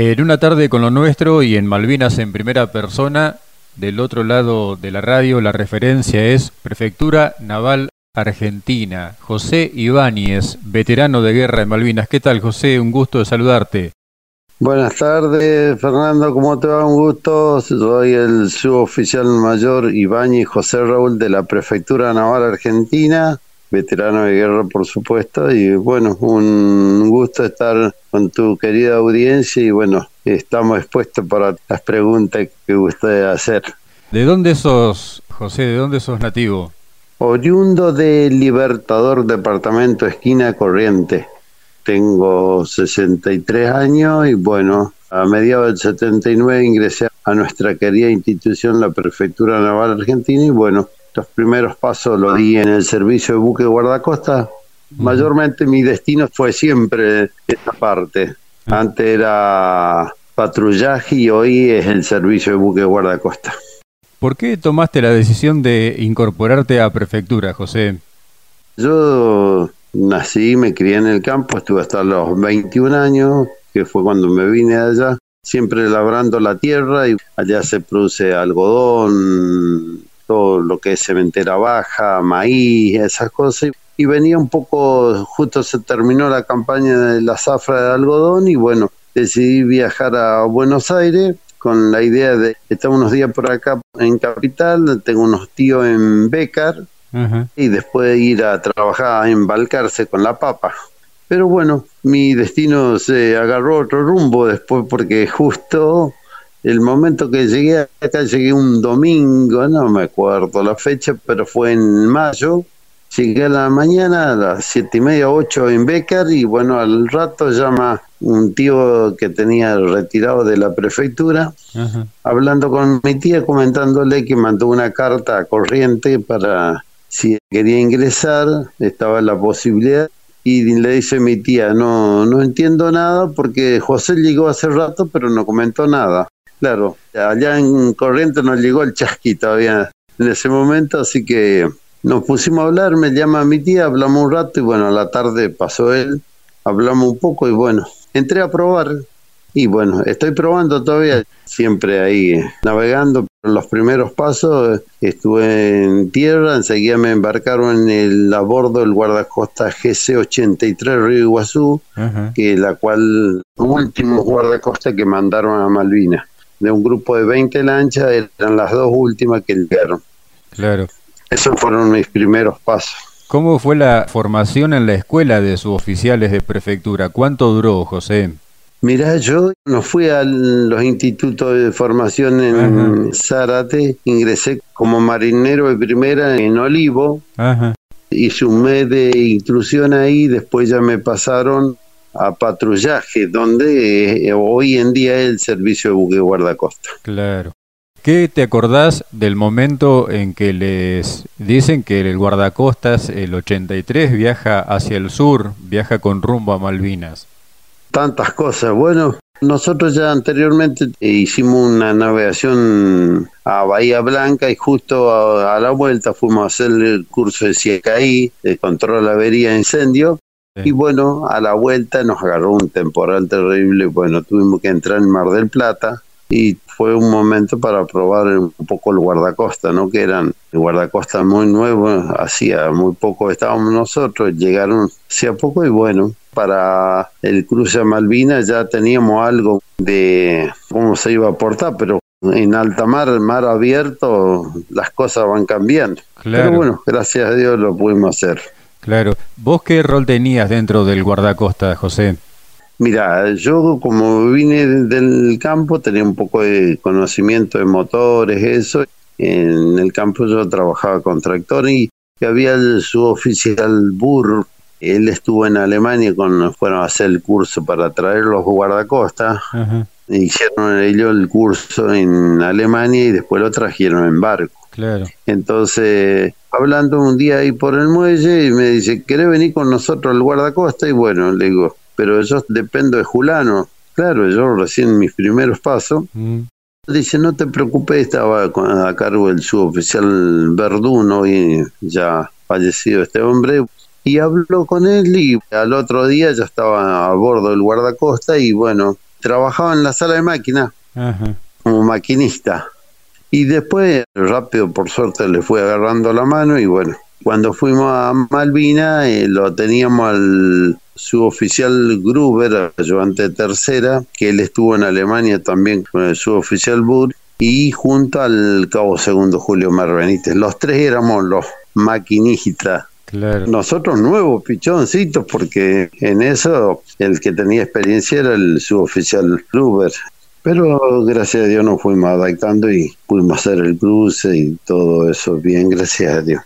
En una tarde con lo nuestro y en Malvinas en primera persona, del otro lado de la radio la referencia es Prefectura Naval Argentina. José Ibáñez, veterano de guerra en Malvinas. ¿Qué tal, José? Un gusto de saludarte. Buenas tardes, Fernando, ¿cómo te va? Un gusto. Soy el suboficial mayor Ibáñez José Raúl de la Prefectura Naval Argentina, veterano de guerra, por supuesto, y bueno, un gusto estar con tu querida audiencia y bueno, estamos expuestos para las preguntas que usted hacer. ¿De dónde sos, José? ¿De dónde sos nativo? Oriundo de Libertador, departamento esquina Corriente tengo 63 años y bueno, a mediados del 79 ingresé a nuestra querida institución, la Prefectura Naval Argentina, y bueno, los primeros pasos los di en el servicio de buque guardacosta. Mayormente mi destino fue siempre esta parte. Antes era patrullaje y hoy es el servicio de buque guardacosta. ¿Por qué tomaste la decisión de incorporarte a prefectura, José? Yo Nací, me crié en el campo, estuve hasta los 21 años, que fue cuando me vine allá, siempre labrando la tierra y allá se produce algodón, todo lo que es cementera baja, maíz, esas cosas. Y venía un poco, justo se terminó la campaña de la zafra de algodón y bueno, decidí viajar a Buenos Aires con la idea de estar unos días por acá en Capital, tengo unos tíos en Becar, y después ir a trabajar, a embalcarse con la papa. Pero bueno, mi destino se agarró otro rumbo después porque justo el momento que llegué acá, llegué un domingo, no me acuerdo la fecha, pero fue en mayo. Llegué a la mañana a las siete y media, ocho en Becar y bueno, al rato llama un tío que tenía retirado de la prefectura, hablando con mi tía, comentándole que mandó una carta corriente para si quería ingresar, estaba la posibilidad. Y le dice mi tía, no, no entiendo nada porque José llegó hace rato, pero no comentó nada. Claro, allá en Corriente no llegó el chasqui todavía en ese momento, así que nos pusimos a hablar, me llama mi tía, hablamos un rato y bueno, a la tarde pasó él, hablamos un poco y bueno, entré a probar y bueno, estoy probando todavía, siempre ahí navegando. Los primeros pasos estuve en tierra, enseguida me embarcaron en el a bordo del guardacosta GC-83 Río Iguazú, que la cual, último guardacosta que mandaron a Malvinas. De un grupo de 20 lanchas, eran las dos últimas que llegaron. Claro. Esos fueron mis primeros pasos. ¿Cómo fue la formación en la escuela de suboficiales de prefectura? ¿Cuánto duró, José? Mirá, yo no fui a los institutos de formación en Zárate, ingresé como marinero de primera en Olivo, hice un mes de intrusión ahí, después ya me pasaron a patrullaje, donde eh, hoy en día es el servicio de buque guardacosta. Claro. ¿Qué te acordás del momento en que les dicen que el guardacostas, el 83, viaja hacia el sur, viaja con rumbo a Malvinas? tantas cosas. Bueno, nosotros ya anteriormente hicimos una navegación a Bahía Blanca y justo a, la vuelta fuimos a hacer el curso de CIECAI, de control de avería e incendio. Y bueno, a la vuelta nos agarró un temporal terrible. Bueno, tuvimos que entrar en Mar del Plata y fue un momento para probar un poco el guardacosta, ¿no? Que eran el guardacosta muy nuevo, hacía muy poco estábamos nosotros, llegaron hacía poco y bueno, para el cruce a Malvinas ya teníamos algo de cómo se iba a portar, pero en alta mar, mar abierto, las cosas van cambiando. Pero bueno, gracias a Dios lo pudimos hacer. Claro. ¿Vos qué rol tenías dentro del guardacosta, José? Mira, yo como vine del campo tenía un poco de conocimiento de motores, eso. En el campo yo trabajaba con tractor y había el suboficial Burr, él estuvo en Alemania cuando fueron a hacer el curso para traer los guardacostas. Hicieron ellos el curso en Alemania y después lo trajeron en barco. Claro. Entonces, hablando un día ahí por el muelle, y me dice, ¿querés venir con nosotros al guardacosta? Y bueno, le digo, pero yo dependo de Julano. Claro, yo recién mis primeros pasos. Mm. Dice, no te preocupes, estaba a cargo del suboficial Verduno y ya fallecido este hombre y habló con él y al otro día ya estaba a bordo del guardacosta y bueno, trabajaba en la sala de máquina como maquinista. Y después, rápido, por suerte, le fui agarrando la mano y bueno, cuando fuimos a Malvina eh, lo teníamos al suboficial Gruber, ayudante tercera, que él estuvo en Alemania también con el suboficial Burr, y junto al cabo segundo Julio Mar Benítez. Los tres éramos los maquinistas. Nosotros nuevos pichoncitos, porque en eso el que tenía experiencia era el suboficial Gruber. Pero gracias a Dios nos fuimos adaptando y pudimos hacer el cruce y todo eso bien, gracias a Dios.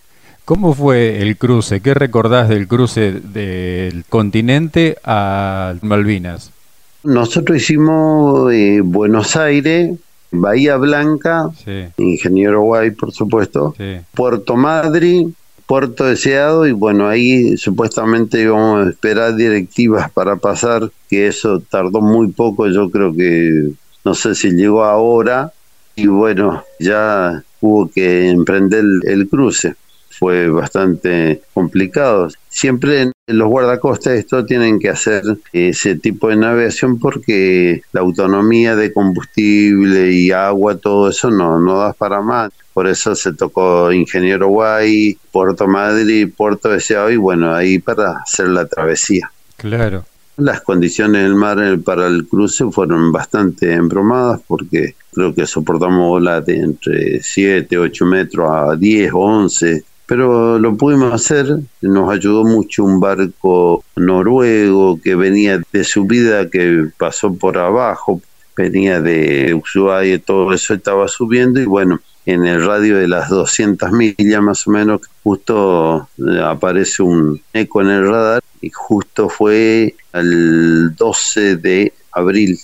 ¿Cómo fue el cruce? ¿Qué recordás del cruce del continente a Malvinas? Nosotros hicimos eh, Buenos Aires, Bahía Blanca, Ingeniero Guay, por supuesto, Puerto Madrid, Puerto Deseado, y bueno, ahí supuestamente íbamos a esperar directivas para pasar, que eso tardó muy poco, yo creo que no sé si llegó ahora, y bueno, ya hubo que emprender el cruce fue bastante complicado. Siempre los guardacostas esto tienen que hacer ese tipo de navegación porque la autonomía de combustible y agua, todo eso no, no da para más. Por eso se tocó Ingeniero Guay, Puerto Madrid, Puerto Deseado y bueno, ahí para hacer la travesía. Claro. Las condiciones del mar para el cruce fueron bastante embromadas porque creo que soportamos olas de entre 7, 8 metros a 10 o 11 pero lo pudimos hacer. Nos ayudó mucho un barco noruego que venía de subida, que pasó por abajo, venía de Ushuaia, todo eso estaba subiendo y bueno, en el radio de las 200 millas más o menos, justo eh, aparece un eco en el radar y justo fue el 12 de abril.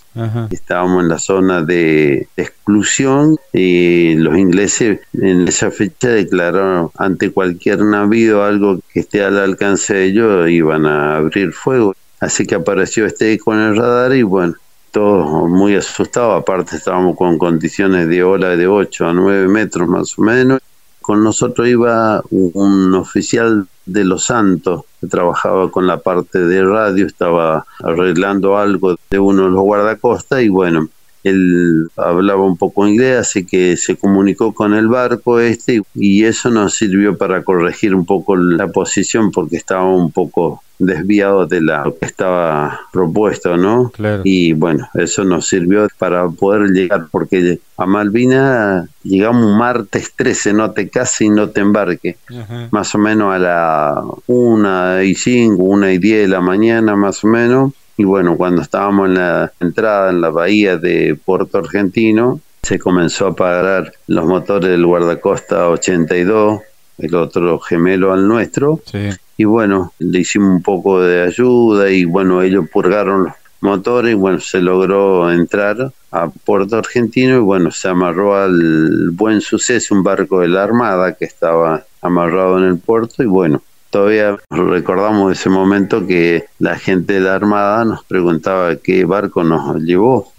Estábamos en la zona de, exclusión y los ingleses en esa fecha declararon ante cualquier navío algo que esté al alcance de ellos iban a abrir fuego. Así que apareció este con el radar y bueno, todos muy asustados, aparte estábamos con condiciones de ola de 8 a 9 metros más o menos. Con nosotros iba un oficial de Los Santos, que trabajaba con la parte de radio, estaba arreglando algo de uno de los guardacostas y bueno, él hablaba un poco inglés, así que se comunicó con el barco este y eso nos sirvió para corregir un poco la posición porque estaba un poco desviado de lo que estaba propuesto, ¿no? Y bueno, eso nos sirvió para poder llegar, porque a Malvina llegamos martes 13, no te cases y no te embarque, más o menos a la una y cinco, una y diez de la mañana más o menos, y bueno, cuando estábamos en la entrada en la bahía de Puerto Argentino, se comenzó a parar los motores del guardacosta 82, el otro gemelo al nuestro, y bueno, le hicimos un poco de ayuda y bueno, ellos purgaron los motores y bueno, se logró entrar a Puerto Argentino y bueno, se amarró al buen suceso un barco de la Armada que estaba amarrado en el puerto y bueno, todavía recordamos ese momento que la gente de la Armada nos preguntaba qué barco nos llevó.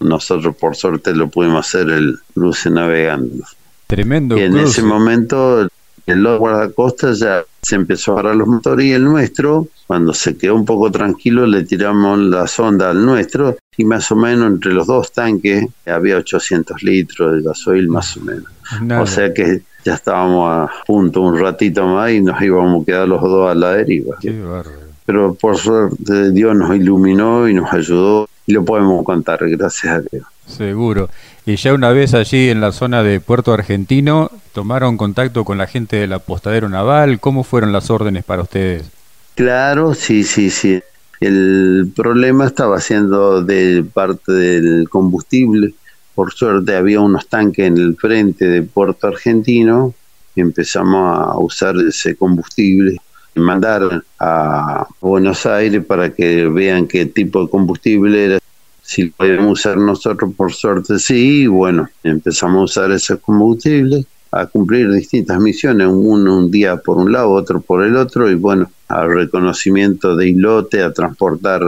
Nosotros por suerte lo pudimos hacer el cruce navegando. Tremendo. Y en ese momento el guardacostas ya se empezó a parar los motores y el nuestro, cuando se quedó un poco tranquilo, le tiramos la sonda al nuestro y más o menos entre los dos tanques había 800 litros de gasoil más o menos. O sea que ya estábamos a punto un ratito más y nos íbamos a quedar los dos a la deriva. Pero por suerte Dios nos iluminó y nos ayudó y lo podemos contar, gracias a Dios. Seguro. Y ya una vez allí en la zona de Puerto Argentino, ¿tomaron contacto con la gente del apostadero naval? ¿Cómo fueron las órdenes para ustedes? Claro, sí, sí, sí. El problema estaba siendo de parte del combustible. Por suerte había unos tanques en el frente de Puerto Argentino y empezamos a usar ese combustible y mandar a Buenos Aires para que vean qué tipo de combustible era. Si podemos usar nosotros, por suerte sí, y bueno, empezamos a usar ese combustible, a cumplir distintas misiones, uno un día por un lado, otro por el otro, y bueno, al reconocimiento de islote, a transportar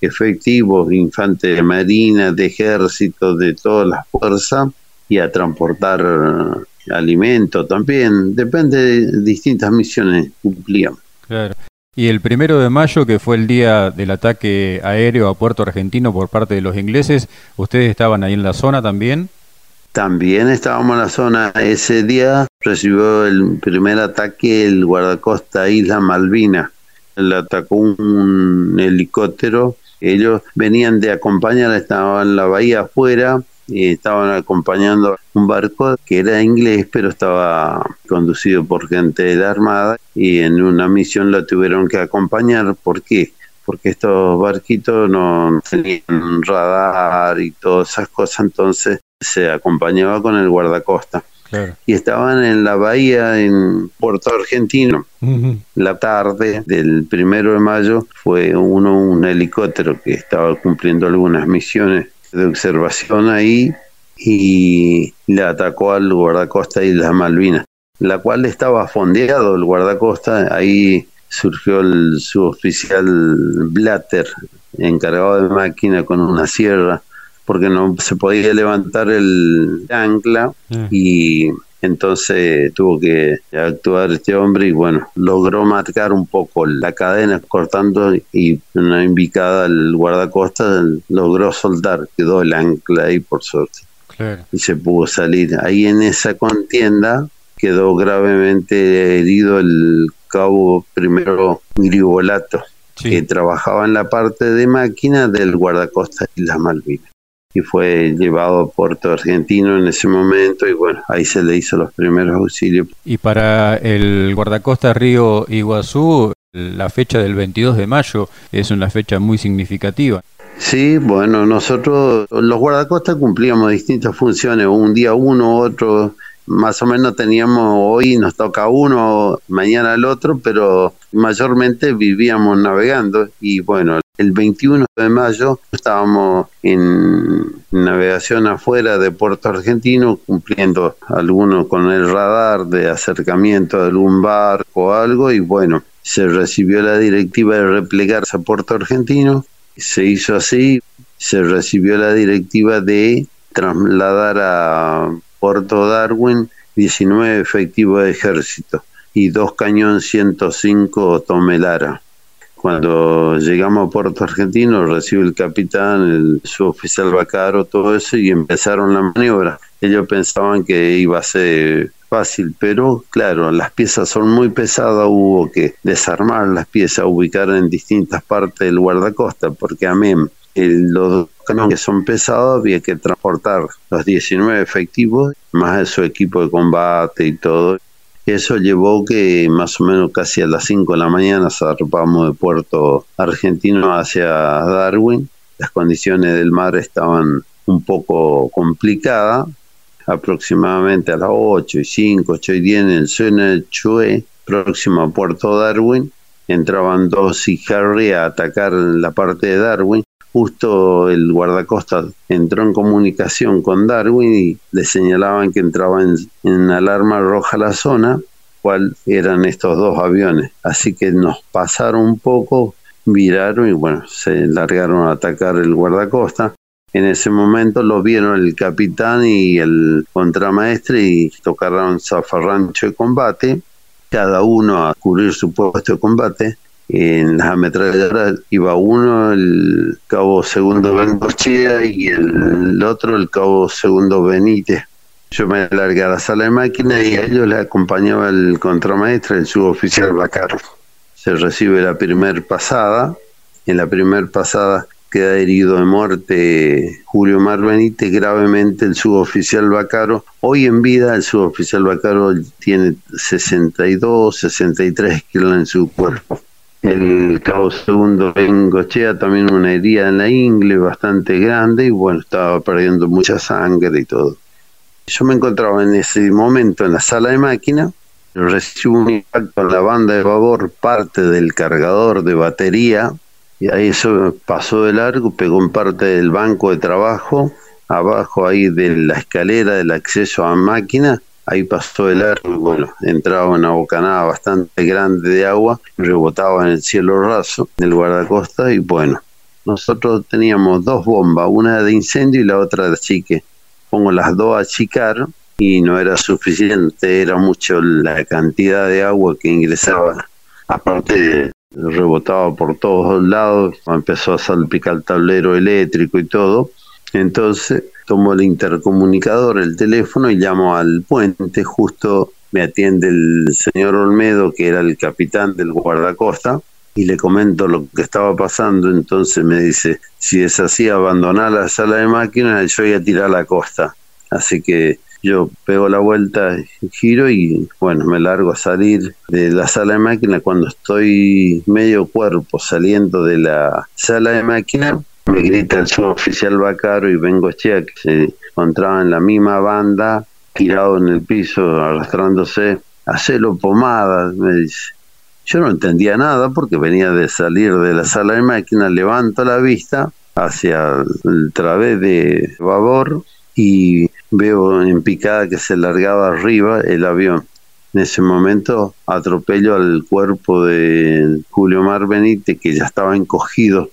efectivos, infantes de marina, de ejército, de todas las fuerzas, y a transportar alimentos también, depende de distintas misiones cumplíamos. Claro. Y el primero de mayo, que fue el día del ataque aéreo a Puerto Argentino por parte de los ingleses, ¿ustedes estaban ahí en la zona también? También estábamos en la zona. Ese día recibió el primer ataque el guardacosta Isla Malvina. Le atacó un helicóptero. Ellos venían de acompañar, estaban en la bahía afuera y estaban acompañando un barco que era inglés pero estaba conducido por gente de la Armada y en una misión la tuvieron que acompañar. ¿Por qué? Porque estos barquitos no tenían radar y todas esas cosas, entonces se acompañaba con el guardacosta. Y estaban en la bahía en Puerto Argentino. La tarde del primero de mayo fue uno un helicóptero que estaba cumpliendo algunas misiones de observación ahí y le atacó al guardacosta de Islas Malvinas, la cual estaba fondeado el guardacosta, ahí surgió el suboficial Blatter, encargado de máquina con una sierra, porque no se podía levantar el ancla mm. y entonces tuvo que actuar este hombre y bueno, logró marcar un poco la cadena cortando y una invicada al guardacosta logró soltar, quedó el ancla ahí por suerte. Y se pudo salir. Ahí en esa contienda quedó gravemente herido el cabo primero Gribolato, que trabajaba en la parte de máquina del guardacosta y las Malvinas y fue llevado a Puerto Argentino en ese momento y bueno, ahí se le hizo los primeros auxilios. Y para el guardacosta Río Iguazú, la fecha del 22 de mayo es una fecha muy significativa. Sí, bueno, nosotros los guardacostas cumplíamos distintas funciones, un día uno, otro, más o menos teníamos hoy nos toca uno, mañana el otro, pero mayormente vivíamos navegando. Y bueno, el 21 de mayo estábamos en navegación afuera de Puerto Argentino cumpliendo alguno con el radar de acercamiento de algún barco o algo. Y bueno, se recibió la directiva de replegarse a Puerto Argentino, se hizo así, se recibió la directiva de trasladar a Puerto Darwin 19 efectivos de ejército y dos cañón 105 Tomelara. Cuando llegamos a Puerto Argentino, recibe el capitán, el suboficial Bacaro, todo eso, y empezaron la maniobra. Ellos pensaban que iba a ser fácil, pero claro, las piezas son muy pesadas, hubo que desarmar las piezas, ubicar en distintas partes del guardacosta, porque a mí los que son pesados había que transportar los 19 efectivos, más su equipo de combate y todo. Eso llevó que más o menos casi a las 5 de la mañana zarpamos de Puerto Argentino hacia Darwin. Las condiciones del mar estaban un poco complicadas. Aproximadamente a las 8 y 5, 8 y 10 en el Suena Chue, próximo a Puerto Darwin, entraban dos y Harry a atacar la parte de Darwin justo el guardacosta entró en comunicación con Darwin y le señalaban que entraba en, alarma roja la zona, cuál eran estos dos aviones. Así que nos pasaron un poco, viraron y bueno, se largaron a atacar el guardacosta. En ese momento lo vieron el capitán y el contramaestre y tocaron zafarrancho de combate, cada uno a cubrir su puesto de combate en las ametralladoras iba uno, el cabo segundo Bengochea y el, otro, el cabo segundo Benítez. Yo me largué a la sala de máquina y a ellos les acompañaba el contramaestre, el suboficial Bacaro. Se recibe la primer pasada. En la primer pasada queda herido de muerte Julio Mar Benítez, gravemente el suboficial Bacaro. Hoy en vida el suboficial Bacaro tiene 62, 63 kilos en su cuerpo el cabo segundo Bengochea también una herida en la ingle bastante grande y bueno, estaba perdiendo mucha sangre y todo. Yo me encontraba en ese momento en la sala de máquina, recibo un impacto en la banda de babor, parte del cargador de batería, y ahí eso pasó de largo, pegó en parte del banco de trabajo, abajo ahí de la escalera del acceso a máquina, ahí pasó el arco y bueno, entraba una bocanada bastante grande de agua, rebotaba en el cielo raso del guardacosta y bueno, nosotros teníamos dos bombas, una de incendio y la otra de chique. Pongo las dos a achicar y no era suficiente, era mucho la cantidad de agua que ingresaba, aparte rebotaba por todos lados, empezó a salpicar el tablero eléctrico y todo. Entonces tomo el intercomunicador, el teléfono y llamo al puente. Justo me atiende el señor Olmedo, que era el capitán del guardacosta, y le comento lo que estaba pasando. Entonces me dice, si es así, abandonar la sala de máquinas, yo voy a tirar a la costa. Así que yo pego la vuelta, giro y bueno, me largo a salir de la sala de máquina. Cuando estoy medio cuerpo saliendo de la sala de máquina, me grita el suboficial Bacaro y vengo que se encontraba en la misma banda, tirado en el piso, arrastrándose. Hacelo pomada, me dice. Yo no entendía nada porque venía de salir de la sala de máquina, levanto la vista hacia el través de babor y veo en picada que se largaba arriba el avión. En ese momento atropello al cuerpo de Julio Mar Benítez, que ya estaba encogido.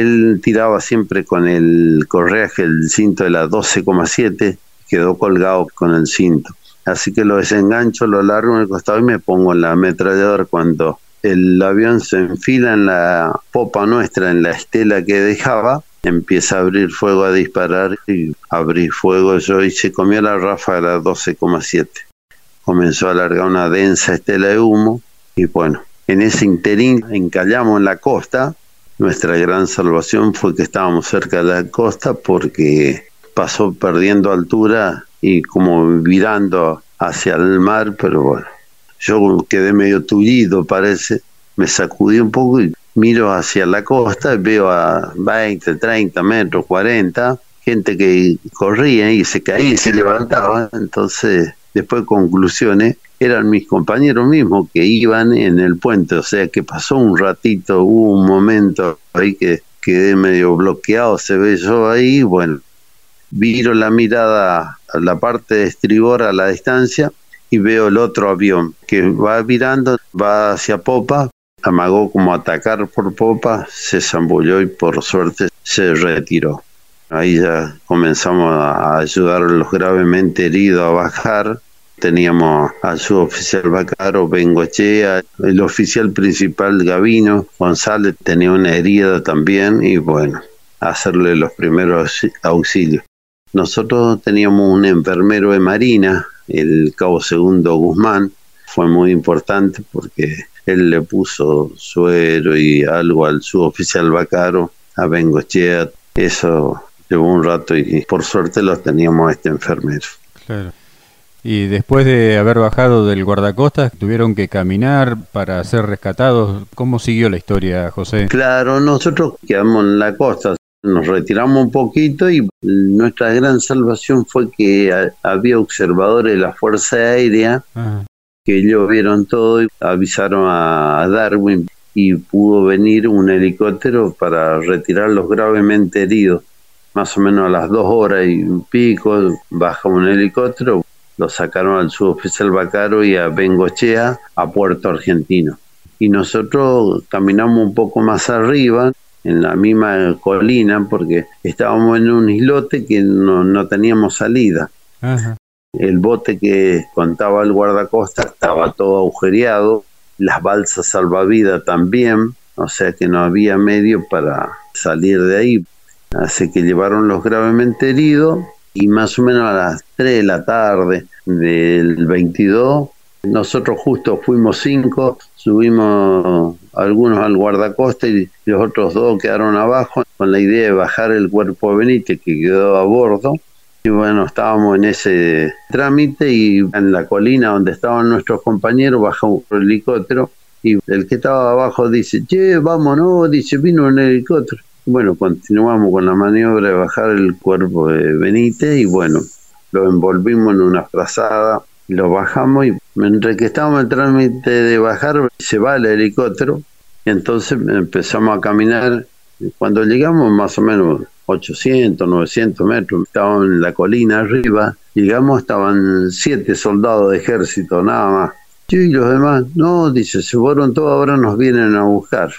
Él tiraba siempre con el correaje, el cinto de la 12,7, quedó colgado con el cinto. Así que lo desengancho, lo largo en el costado y me pongo en la ametralladora cuando el avión se enfila en la popa nuestra, en la estela que dejaba, empieza a abrir fuego, a disparar y abrí fuego yo y se comió la ráfaga a 12,7. Comenzó a alargar una densa estela de humo y bueno, en ese interín encallamos en la costa. Nuestra gran salvación fue que estábamos cerca de la costa porque pasó perdiendo altura y como virando hacia el mar, pero bueno, yo quedé medio tullido, parece, me sacudí un poco y miro hacia la costa, veo a 20, 30 metros, 40, gente que corría y se caía y se levantaba. Entonces, después conclusiones, eran mis compañeros mismos que iban en el puente, o sea que pasó un ratito, hubo un momento ahí que quedé medio bloqueado, se ve yo ahí, bueno, viro la mirada a la parte de estribor a la distancia y veo el otro avión que va virando, va hacia popa, amagó como atacar por popa, se zambulló y por suerte se retiró. Ahí ya comenzamos a ayudar a los gravemente heridos a bajar. Teníamos al suboficial Bacaro, Bengochea, el oficial principal Gavino, González tenía una herida también y bueno, hacerle los primeros auxilios. Nosotros teníamos un enfermero de Marina, el cabo segundo Guzmán, fue muy importante porque él le puso suero y algo al suboficial Bacaro, a Bengochea, eso llevó un rato y por suerte los teníamos a este enfermero. Claro. Y después de haber bajado del guardacostas, tuvieron que caminar para ser rescatados. ¿Cómo siguió la historia, José? Claro, nosotros quedamos en la costa, nos retiramos un poquito y nuestra gran salvación fue que había observadores de la Fuerza Aérea que ellos vieron todo y avisaron a Darwin y pudo venir un helicóptero para retirar los gravemente heridos. Más o menos a las dos horas y pico baja un helicóptero, lo sacaron al suboficial Bacaro y a Bengochea a Puerto Argentino. Y nosotros caminamos un poco más arriba, en la misma colina porque estábamos en un islote que no, teníamos salida. El bote que contaba el guardacosta estaba todo agujereado, las balsas salvavidas también, o sea que no había medio para salir de ahí. Así que llevaron los gravemente heridos y más o menos a las 3 de la tarde del 22 nosotros justo fuimos cinco, subimos algunos al guardacosta y los otros dos quedaron abajo con la idea de bajar el cuerpo de Benítez que quedó a bordo. Y bueno, estábamos en ese trámite y en la colina donde estaban nuestros compañeros bajó un helicóptero y el que estaba abajo dice, che, vámonos, dice, vino un helicóptero. Bueno, continuamos con la maniobra de bajar el cuerpo de Benítez y bueno, lo envolvimos en una frazada lo bajamos y mientras que estábamos en trámite de bajar, se va el helicóptero y entonces empezamos a caminar. Cuando llegamos más o menos 800, 900 metros, estábamos en la colina arriba, llegamos, estaban siete soldados de ejército, nada más. y los demás, no, dice, se fueron todos, ahora nos vienen a buscar.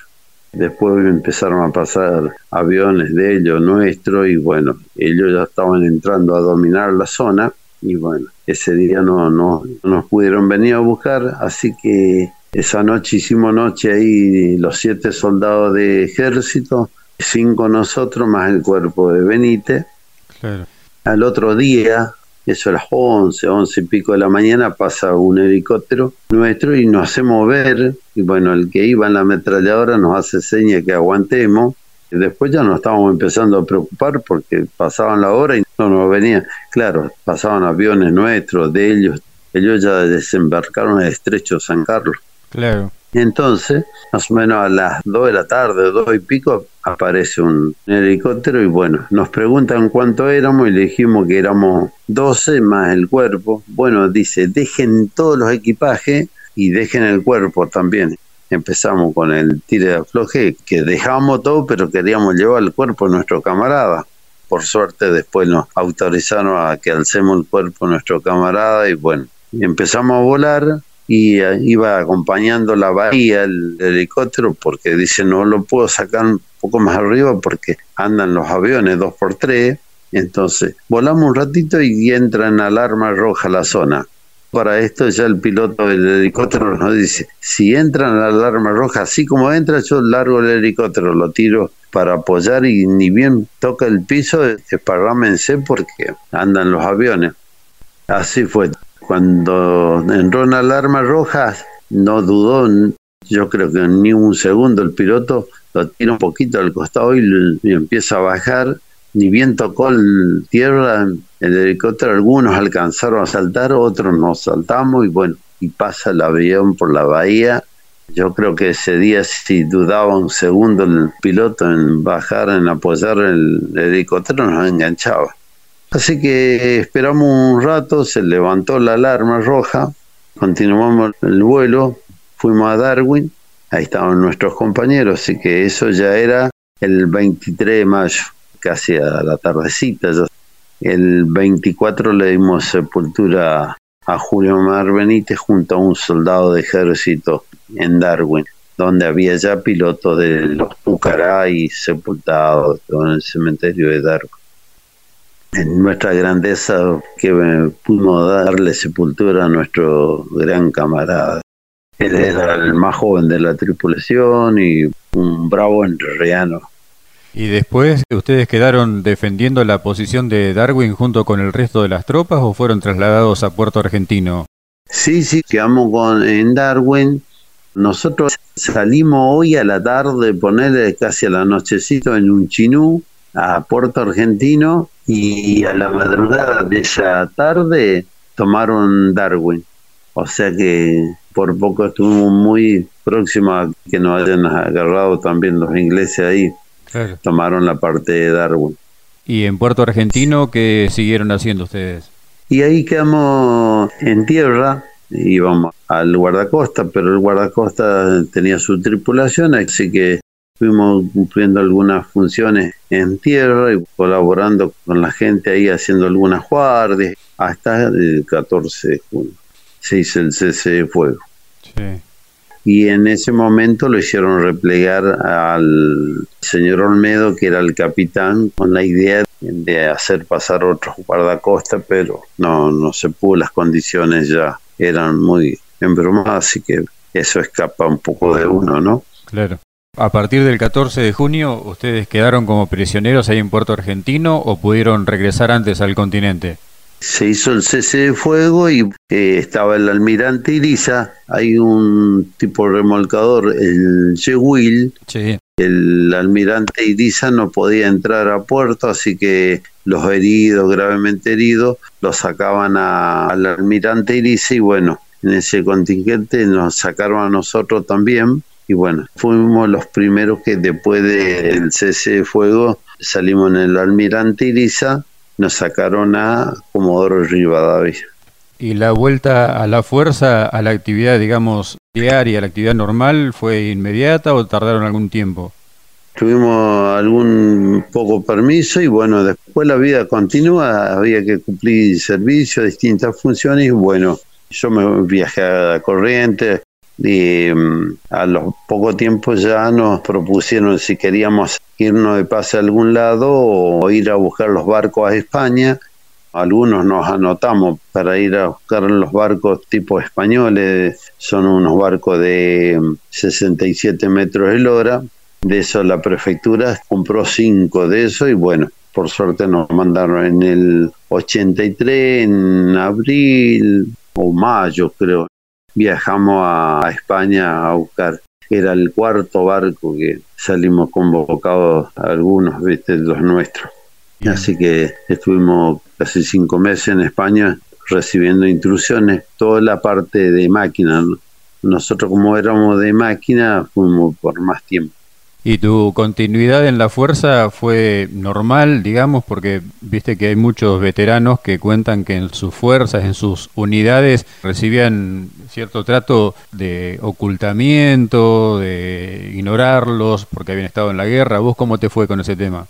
Después empezaron a pasar aviones de ellos, nuestros, y bueno, ellos ya estaban entrando a dominar la zona y bueno, ese día no, no, nos pudieron venir a buscar, así que Esa noche hicimos noche ahí los siete soldados de ejército, cinco nosotros más el cuerpo de Benítez. Al otro día, eso a las once, once y pico de la mañana, pasa un helicóptero nuestro y nos hacemos ver. Y bueno, el que iba en la ametralladora nos hace seña que aguantemos. Y después ya nos estábamos empezando a preocupar porque pasaban la hora y no nos venían. Claro, pasaban aviones nuestros, de ellos. Ellos ya desembarcaron el estrecho San Carlos. Claro. Entonces, más o menos a las dos de la tarde, dos y pico, aparece un helicóptero y bueno, nos preguntan cuánto éramos y le dijimos que éramos 12 más el cuerpo. Bueno, dice, dejen todos los equipajes y dejen el cuerpo también. Empezamos con el tire de afloje, que dejamos todo, pero queríamos llevar el cuerpo a nuestro camarada. Por suerte después nos autorizaron a que alcemos el cuerpo a nuestro camarada y bueno, empezamos a volar y eh, iba acompañando la bahía el, helicóptero porque dice no lo puedo sacar un poco más arriba porque andan los aviones dos por tres entonces volamos un ratito y entra en alarma roja la zona. Para esto ya el piloto del helicóptero nos dice si entra en la alarma roja así como entra yo largo el helicóptero lo tiro para apoyar y ni bien toca el piso esparrámense porque andan los aviones así fue cuando entró en alarma roja, no dudó, yo creo que ni un segundo el piloto lo tira un poquito al costado y, empieza a bajar. Ni bien tocó el tierra, el helicóptero, algunos alcanzaron a saltar, otros no saltamos y bueno, y pasa el avión por la bahía. Yo creo que ese día si dudaba un segundo el piloto en bajar, en apoyar el helicóptero, nos enganchaba. Así que esperamos un rato, se levantó la alarma roja, continuamos el vuelo, fuimos a Darwin, ahí estaban nuestros compañeros, así que eso ya era el 23 de mayo, casi a la tardecita. El 24 le dimos sepultura a Julio Mar Benítez junto a un soldado de ejército en Darwin, donde había ya pilotos de los Pucará y sepultados en el cementerio de Darwin en nuestra grandeza que pudimos darle sepultura a nuestro gran camarada. Él era el más joven de la tripulación y un bravo entrerriano. ¿Y después ustedes quedaron defendiendo la posición de Darwin junto con el resto de las tropas o fueron trasladados a Puerto Argentino? Sí, sí, quedamos con, en Darwin. Nosotros salimos hoy a la tarde, ponerle casi a la nochecito en un chinú a Puerto Argentino y a la madrugada de esa tarde tomaron Darwin. O sea que por poco estuvo muy próximo a que nos hayan agarrado también los ingleses ahí. Tomaron la parte de Darwin. ¿Y en Puerto Argentino qué siguieron haciendo ustedes? Y ahí quedamos en tierra, íbamos al guardacosta, pero el guardacosta tenía su tripulación, así que fuimos cumpliendo algunas funciones en tierra y colaborando con la gente ahí haciendo algunas guardias hasta el 14 de junio. Se hizo el cese de fuego. Y en ese momento lo hicieron replegar al señor Olmedo, que era el capitán, con la idea de hacer pasar otros guardacostas, pero no, no se pudo, las condiciones ya eran muy embrumadas, así que eso escapa un poco de uno, ¿no? Claro. A partir del 14 de junio, ¿ustedes quedaron como prisioneros ahí en Puerto Argentino o pudieron regresar antes al continente? Se hizo el cese de fuego y eh, estaba el almirante Iriza. Hay un tipo remolcador, el Yehuil. Sí. El almirante Iriza no podía entrar a puerto, así que los heridos, gravemente heridos, los sacaban al almirante Iriza y bueno, en ese contingente nos sacaron a nosotros también y bueno, fuimos los primeros que después del cese de fuego salimos en el almirante Iriza, nos sacaron a Comodoro Rivadavia. ¿Y la vuelta a la fuerza, a la actividad, digamos, diaria, a la actividad normal, fue inmediata o tardaron algún tiempo? Tuvimos algún poco permiso y bueno, después la vida continúa, había que cumplir servicios, distintas funciones y bueno, yo me viajé a Corrientes, y mm, a los poco tiempo ya nos propusieron si queríamos irnos de pase a algún lado o ir a buscar los barcos a España. Algunos nos anotamos para ir a buscar los barcos tipo españoles, son unos barcos de 67 metros de hora, de eso la prefectura compró cinco de eso y bueno, por suerte nos mandaron en el 83, en abril o mayo creo, viajamos a España a buscar. Era el cuarto barco que salimos convocados, algunos, viste, los nuestros. Así que estuvimos casi cinco meses en España recibiendo instrucciones, toda la parte de máquina. Nosotros como éramos de máquina fuimos por más tiempo. ¿Y tu continuidad en la fuerza fue normal, digamos, porque viste que hay muchos veteranos que cuentan que en sus fuerzas, en sus unidades, recibían cierto trato de ocultamiento, de ignorarlos porque habían estado en la guerra? ¿Vos cómo te fue con ese tema?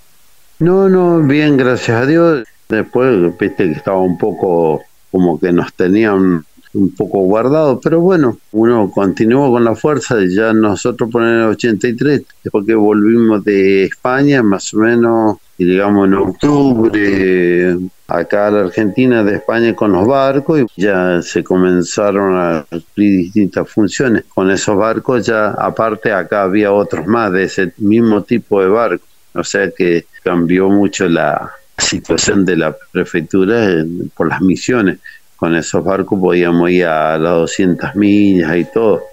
No, no, bien, gracias a Dios. Después, viste que estaba un poco como que nos tenían un poco guardado, pero bueno, uno continuó con la fuerza, ya nosotros por el 83, después que volvimos de España, más o menos, y digamos en octubre, acá a la Argentina de España con los barcos, y ya se comenzaron a cumplir distintas funciones. Con esos barcos ya, aparte acá había otros más de ese mismo tipo de barcos, o sea que cambió mucho la situación de la prefectura por las misiones con esos barcos podíamos ir a las 200 millas y todo,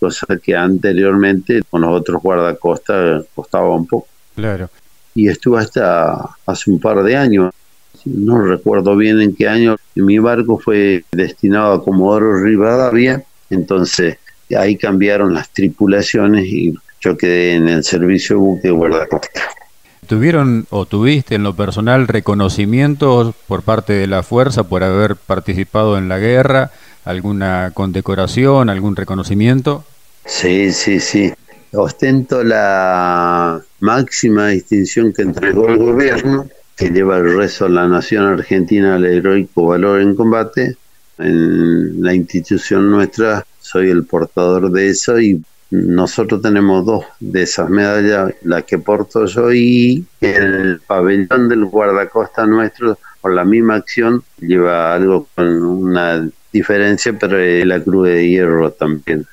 cosa que anteriormente con los otros guardacostas costaba un poco. Claro. Y estuve hasta hace un par de años, no recuerdo bien en qué año, mi barco fue destinado a Comodoro Rivadavia, entonces ahí cambiaron las tripulaciones y yo quedé en el servicio buque guardacosta. ¿Tuvieron o tuviste en lo personal reconocimientos por parte de la fuerza por haber participado en la guerra? ¿Alguna condecoración, algún reconocimiento? Sí, sí, sí. Ostento la máxima distinción que entregó el gobierno, que lleva el rezo a la nación argentina al heroico valor en combate. En la institución nuestra soy el portador de eso y nosotros tenemos dos de esas medallas, la que porto yo y el pabellón del guardacosta nuestro, por la misma acción, lleva algo con una diferencia, pero la cruz de hierro también.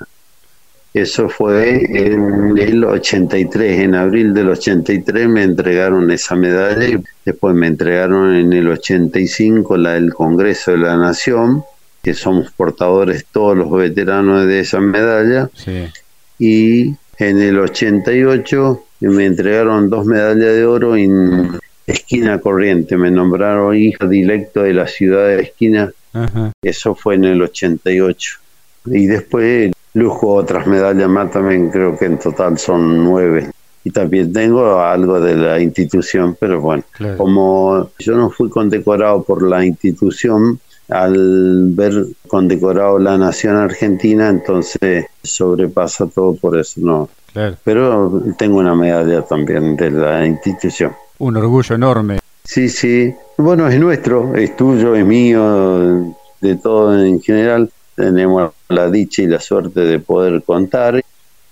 Eso fue en el 83, en abril del 83 me entregaron esa medalla y después me entregaron en el 85 la del Congreso de la Nación, que somos portadores todos los veteranos de esa medalla. Sí y en el 88 me entregaron dos medallas de oro en Esquina Corriente, me nombraron hijo directo de la ciudad de Esquina, eso fue en el 88. Y después lujo otras medallas más también, creo que en total son nueve. Y también tengo algo de la institución, pero bueno, como yo no fui condecorado por la institución, al ver condecorado la nación argentina, entonces sobrepasa todo por eso, ¿no? Pero tengo una medalla también de la institución. Un orgullo enorme. Sí, sí. Bueno, es nuestro, es tuyo, es mío, de todo en general. Tenemos la dicha y la suerte de poder contar,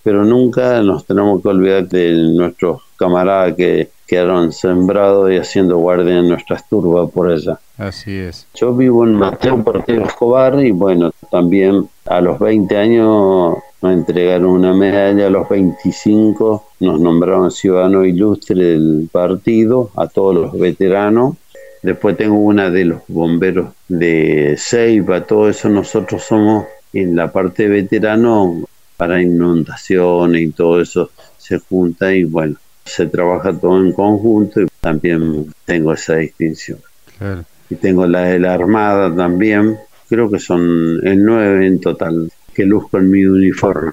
pero nunca nos tenemos que olvidar de nuestros camaradas que quedaron sembrados y haciendo guardia en nuestras turbas por allá. Así es. Yo vivo en Mateo Portero Escobar y bueno, también a los 20 años nos entregaron una medalla, a los 25 nos nombraron ciudadano ilustre del partido, a todos los veteranos. Después tengo una de los bomberos de Ceiba, todo eso nosotros somos en la parte de veterano para inundaciones y todo eso se junta y bueno, se trabaja todo en conjunto y también tengo esa distinción. Y tengo la de la Armada también, creo que son el nueve en total que luzco en mi uniforme.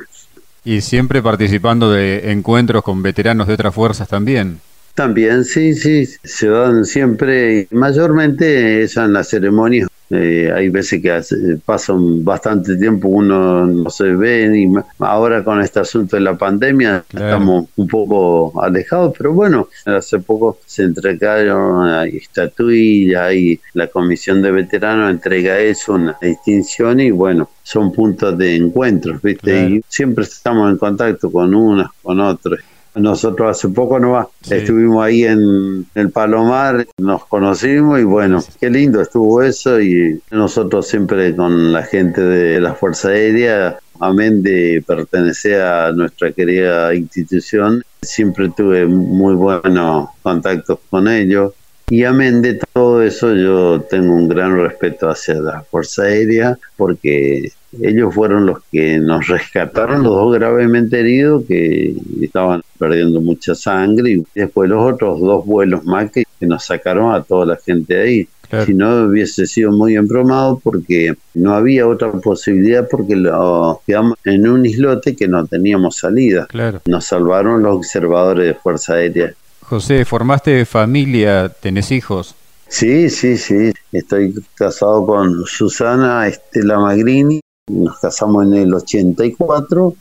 Y siempre participando de encuentros con veteranos de otras fuerzas también. También, sí, sí, se dan siempre, mayormente eso en las ceremonias eh, hay veces que hace, pasan bastante tiempo, uno no se ve, y ahora con este asunto de la pandemia estamos un poco alejados, pero bueno, hace poco se entregaron estatuillas y la Comisión de Veteranos entrega eso, una distinción, y bueno, son puntos de encuentro, ¿viste? Y siempre estamos en contacto con unas, con otros. Nosotros hace poco nomás estuvimos ahí en el Palomar, nos conocimos y bueno, qué lindo estuvo eso y nosotros siempre con la gente de la Fuerza Aérea, amén de pertenecer a nuestra querida institución, siempre tuve muy buenos contactos con ellos. Y amén de todo eso, yo tengo un gran respeto hacia la Fuerza Aérea porque ellos fueron los que nos rescataron, los dos gravemente heridos que estaban perdiendo mucha sangre y después los otros dos vuelos más que, nos sacaron a toda la gente ahí. Si no hubiese sido muy embromado porque no había otra posibilidad porque lo quedamos en un islote que no teníamos salida. Nos salvaron los observadores de Fuerza Aérea. José, ¿formaste familia? ¿Tenés hijos? Sí, sí, sí. Estoy casado con Susana Estela Magrini nos casamos en el 84,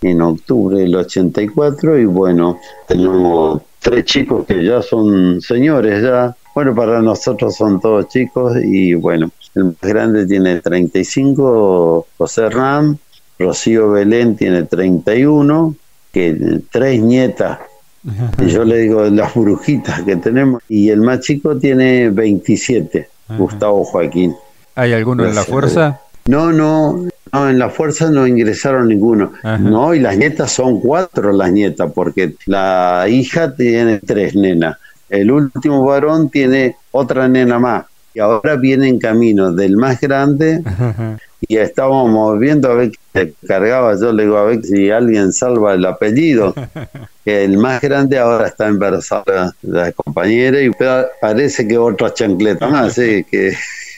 en octubre del 84, y bueno, tenemos tres chicos que ya son señores ya. Bueno, para nosotros son todos chicos y bueno, el más grande tiene 35, José Ram, Rocío Belén tiene 31, que tres nietas. Y yo le digo las brujitas que tenemos. Y el más chico tiene 27, Gustavo Joaquín. ¿Hay alguno en la fuerza? No, no, no, en la fuerza no ingresaron ninguno. No, y las nietas son cuatro las nietas, porque la hija tiene tres nenas. El último varón tiene otra nena más. Y ahora viene en camino del más grande y estábamos viendo a ver qué cargaba. Yo le digo a ver si alguien salva el apellido. El más grande ahora está embarazada la compañera y parece que otra chancleta más, ¿sí? que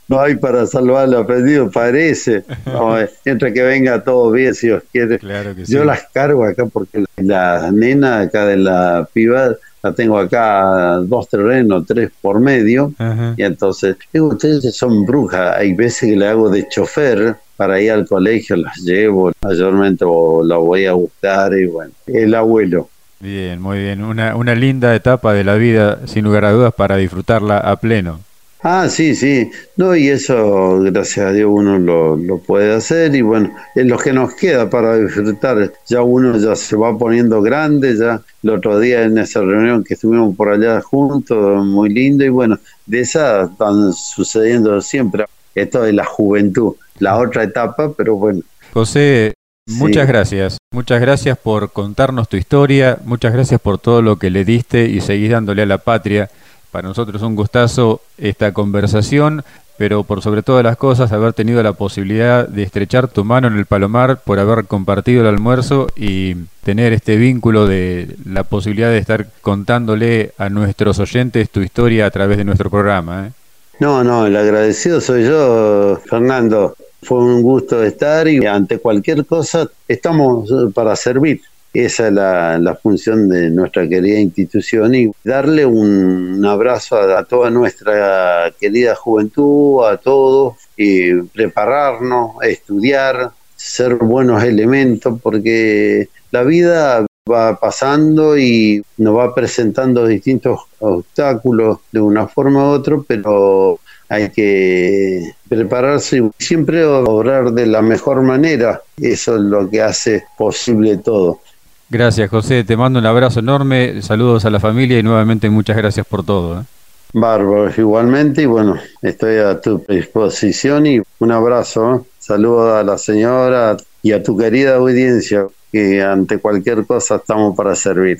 no hay para salvar el apellido, parece. mientras que venga todo bien, si os quiere. Yo las cargo acá porque la nena acá de la piba la tengo acá dos terrenos, tres por medio. Y entonces, digo, ustedes son brujas. Hay veces que le hago de chofer para ir al colegio, las llevo, mayormente o la voy a buscar y bueno, el abuelo. Bien, muy bien. Una, una linda etapa de la vida, sin lugar a dudas, para disfrutarla a pleno. Ah, sí, sí. No, y eso, gracias a Dios, uno lo, puede hacer y bueno, es lo que nos queda para disfrutar. Ya uno ya se va poniendo grande, ya el otro día en esa reunión que estuvimos por allá juntos, muy lindo y bueno, de esa están sucediendo siempre. Esto de la juventud, la otra etapa, pero bueno. José, Muchas gracias, muchas gracias por contarnos tu historia, muchas gracias por todo lo que le diste y seguís dándole a la patria. Para nosotros un gustazo esta conversación, pero por sobre todas las cosas haber tenido la posibilidad de estrechar tu mano en el palomar, por haber compartido el almuerzo y tener este vínculo de la posibilidad de estar contándole a nuestros oyentes tu historia a través de nuestro programa. ¿eh? No, no, el agradecido soy yo, Fernando. Fue un gusto estar y ante cualquier cosa estamos para servir. Esa es la, función de nuestra querida institución y darle un, abrazo a, toda nuestra querida juventud, a todos, y prepararnos, estudiar, ser buenos elementos, porque la vida va pasando y nos va presentando distintos obstáculos de una forma u otra, pero hay que prepararse y siempre obrar de la mejor manera. Eso es lo que hace posible todo. Gracias, José. Te mando un abrazo enorme. Saludos a la familia y nuevamente muchas gracias por todo. ¿eh? Bárbaro, igualmente. Y bueno, estoy a tu disposición y un abrazo. Saludos a la señora y a tu querida audiencia, que ante cualquier cosa estamos para servir.